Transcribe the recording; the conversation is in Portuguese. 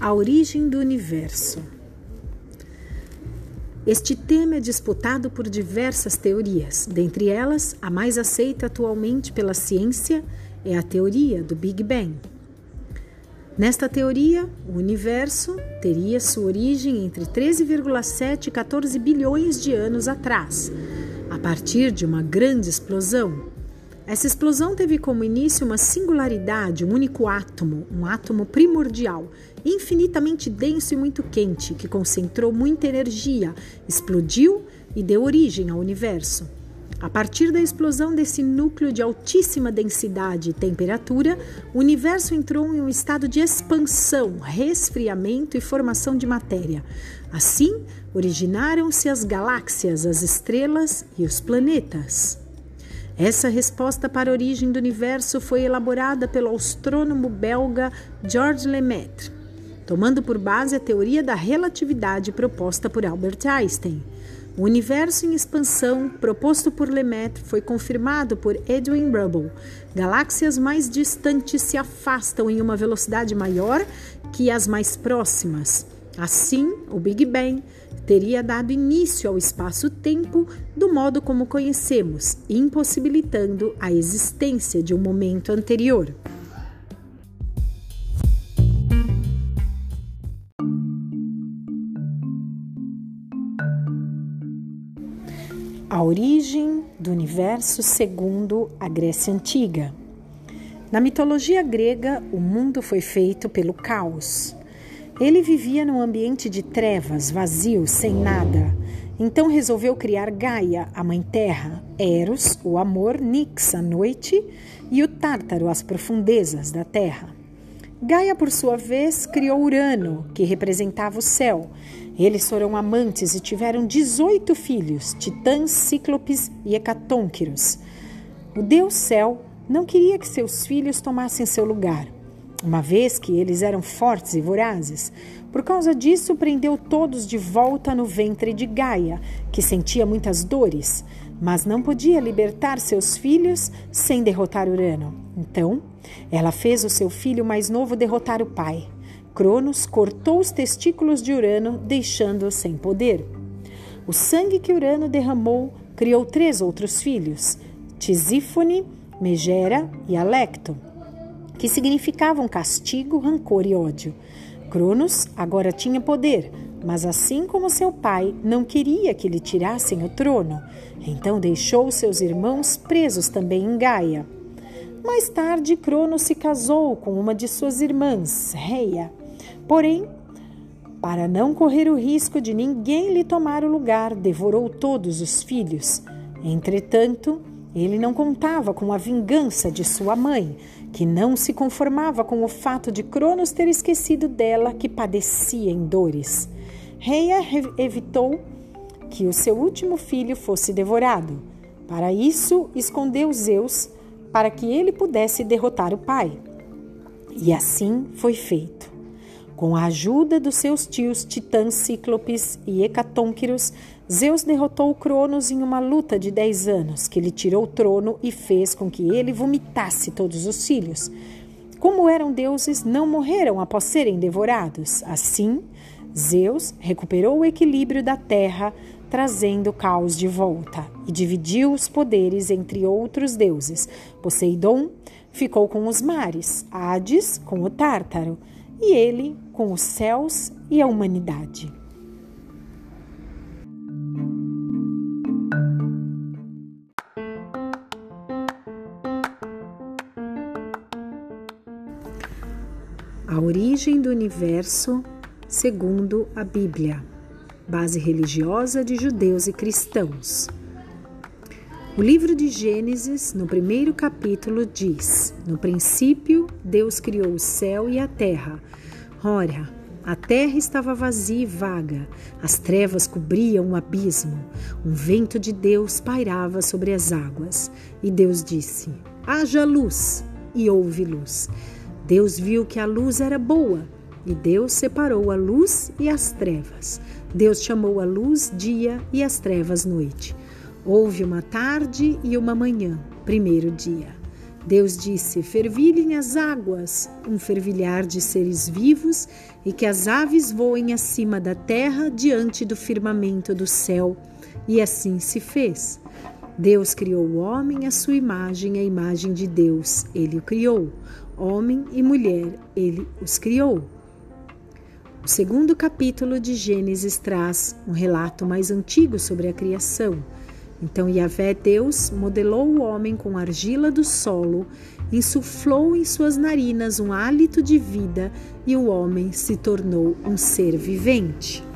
A origem do universo. Este tema é disputado por diversas teorias, dentre elas, a mais aceita atualmente pela ciência é a teoria do Big Bang. Nesta teoria, o universo teria sua origem entre 13,7 e 14 bilhões de anos atrás, a partir de uma grande explosão essa explosão teve como início uma singularidade, um único átomo, um átomo primordial, infinitamente denso e muito quente, que concentrou muita energia, explodiu e deu origem ao universo. A partir da explosão desse núcleo de altíssima densidade e temperatura, o universo entrou em um estado de expansão, resfriamento e formação de matéria. Assim, originaram-se as galáxias, as estrelas e os planetas. Essa resposta para a origem do universo foi elaborada pelo astrônomo belga Georges Lemaitre, tomando por base a teoria da relatividade proposta por Albert Einstein. O universo em expansão proposto por Lemaitre foi confirmado por Edwin Hubble. Galáxias mais distantes se afastam em uma velocidade maior que as mais próximas. Assim, o Big Bang teria dado início ao espaço-tempo do modo como conhecemos, impossibilitando a existência de um momento anterior. A origem do universo segundo a Grécia Antiga. Na mitologia grega, o mundo foi feito pelo caos. Ele vivia num ambiente de trevas, vazio, sem nada. Então resolveu criar Gaia, a Mãe Terra, Eros, o amor, Nix, a noite, e o Tártaro, as profundezas da Terra. Gaia, por sua vez, criou Urano, que representava o céu. Eles foram amantes e tiveram 18 filhos, titãs, cíclopes e hecatônquiros. O Deus Céu não queria que seus filhos tomassem seu lugar uma vez que eles eram fortes e vorazes. Por causa disso, prendeu todos de volta no ventre de Gaia, que sentia muitas dores, mas não podia libertar seus filhos sem derrotar Urano. Então, ela fez o seu filho mais novo derrotar o pai. Cronos cortou os testículos de Urano, deixando-o sem poder. O sangue que Urano derramou criou três outros filhos: Tisífone, Megera e Alecto que significavam castigo, rancor e ódio. Cronos agora tinha poder, mas assim como seu pai, não queria que lhe tirassem o trono. Então deixou seus irmãos presos também em Gaia. Mais tarde, Cronos se casou com uma de suas irmãs, Reia. Porém, para não correr o risco de ninguém lhe tomar o lugar, devorou todos os filhos. Entretanto, ele não contava com a vingança de sua mãe, que não se conformava com o fato de Cronos ter esquecido dela que padecia em dores. Reia evitou que o seu último filho fosse devorado. Para isso, escondeu Zeus para que ele pudesse derrotar o pai. E assim foi feito. Com a ajuda dos seus tios Titãs Cíclopes e Hecatônquiros, Zeus derrotou Cronos em uma luta de dez anos, que lhe tirou o trono e fez com que ele vomitasse todos os filhos. Como eram deuses, não morreram após serem devorados. Assim, Zeus recuperou o equilíbrio da terra, trazendo o caos de volta, e dividiu os poderes entre outros deuses. Poseidon ficou com os mares, Hades com o Tártaro, e ele com os céus e a humanidade. A origem do universo segundo a Bíblia, base religiosa de judeus e cristãos. O livro de Gênesis, no primeiro capítulo, diz: No princípio, Deus criou o céu e a terra. Ora, a terra estava vazia e vaga, as trevas cobriam o abismo, um vento de Deus pairava sobre as águas. E Deus disse: Haja luz, e houve luz. Deus viu que a luz era boa e Deus separou a luz e as trevas. Deus chamou a luz dia e as trevas noite. Houve uma tarde e uma manhã, primeiro dia. Deus disse: Fervilhem as águas, um fervilhar de seres vivos, e que as aves voem acima da terra diante do firmamento do céu. E assim se fez. Deus criou o homem à sua imagem, a imagem de Deus, ele o criou. Homem e mulher, ele os criou. O segundo capítulo de Gênesis traz um relato mais antigo sobre a criação. Então Yahvé Deus modelou o homem com argila do solo, insuflou em suas narinas um hálito de vida e o homem se tornou um ser vivente.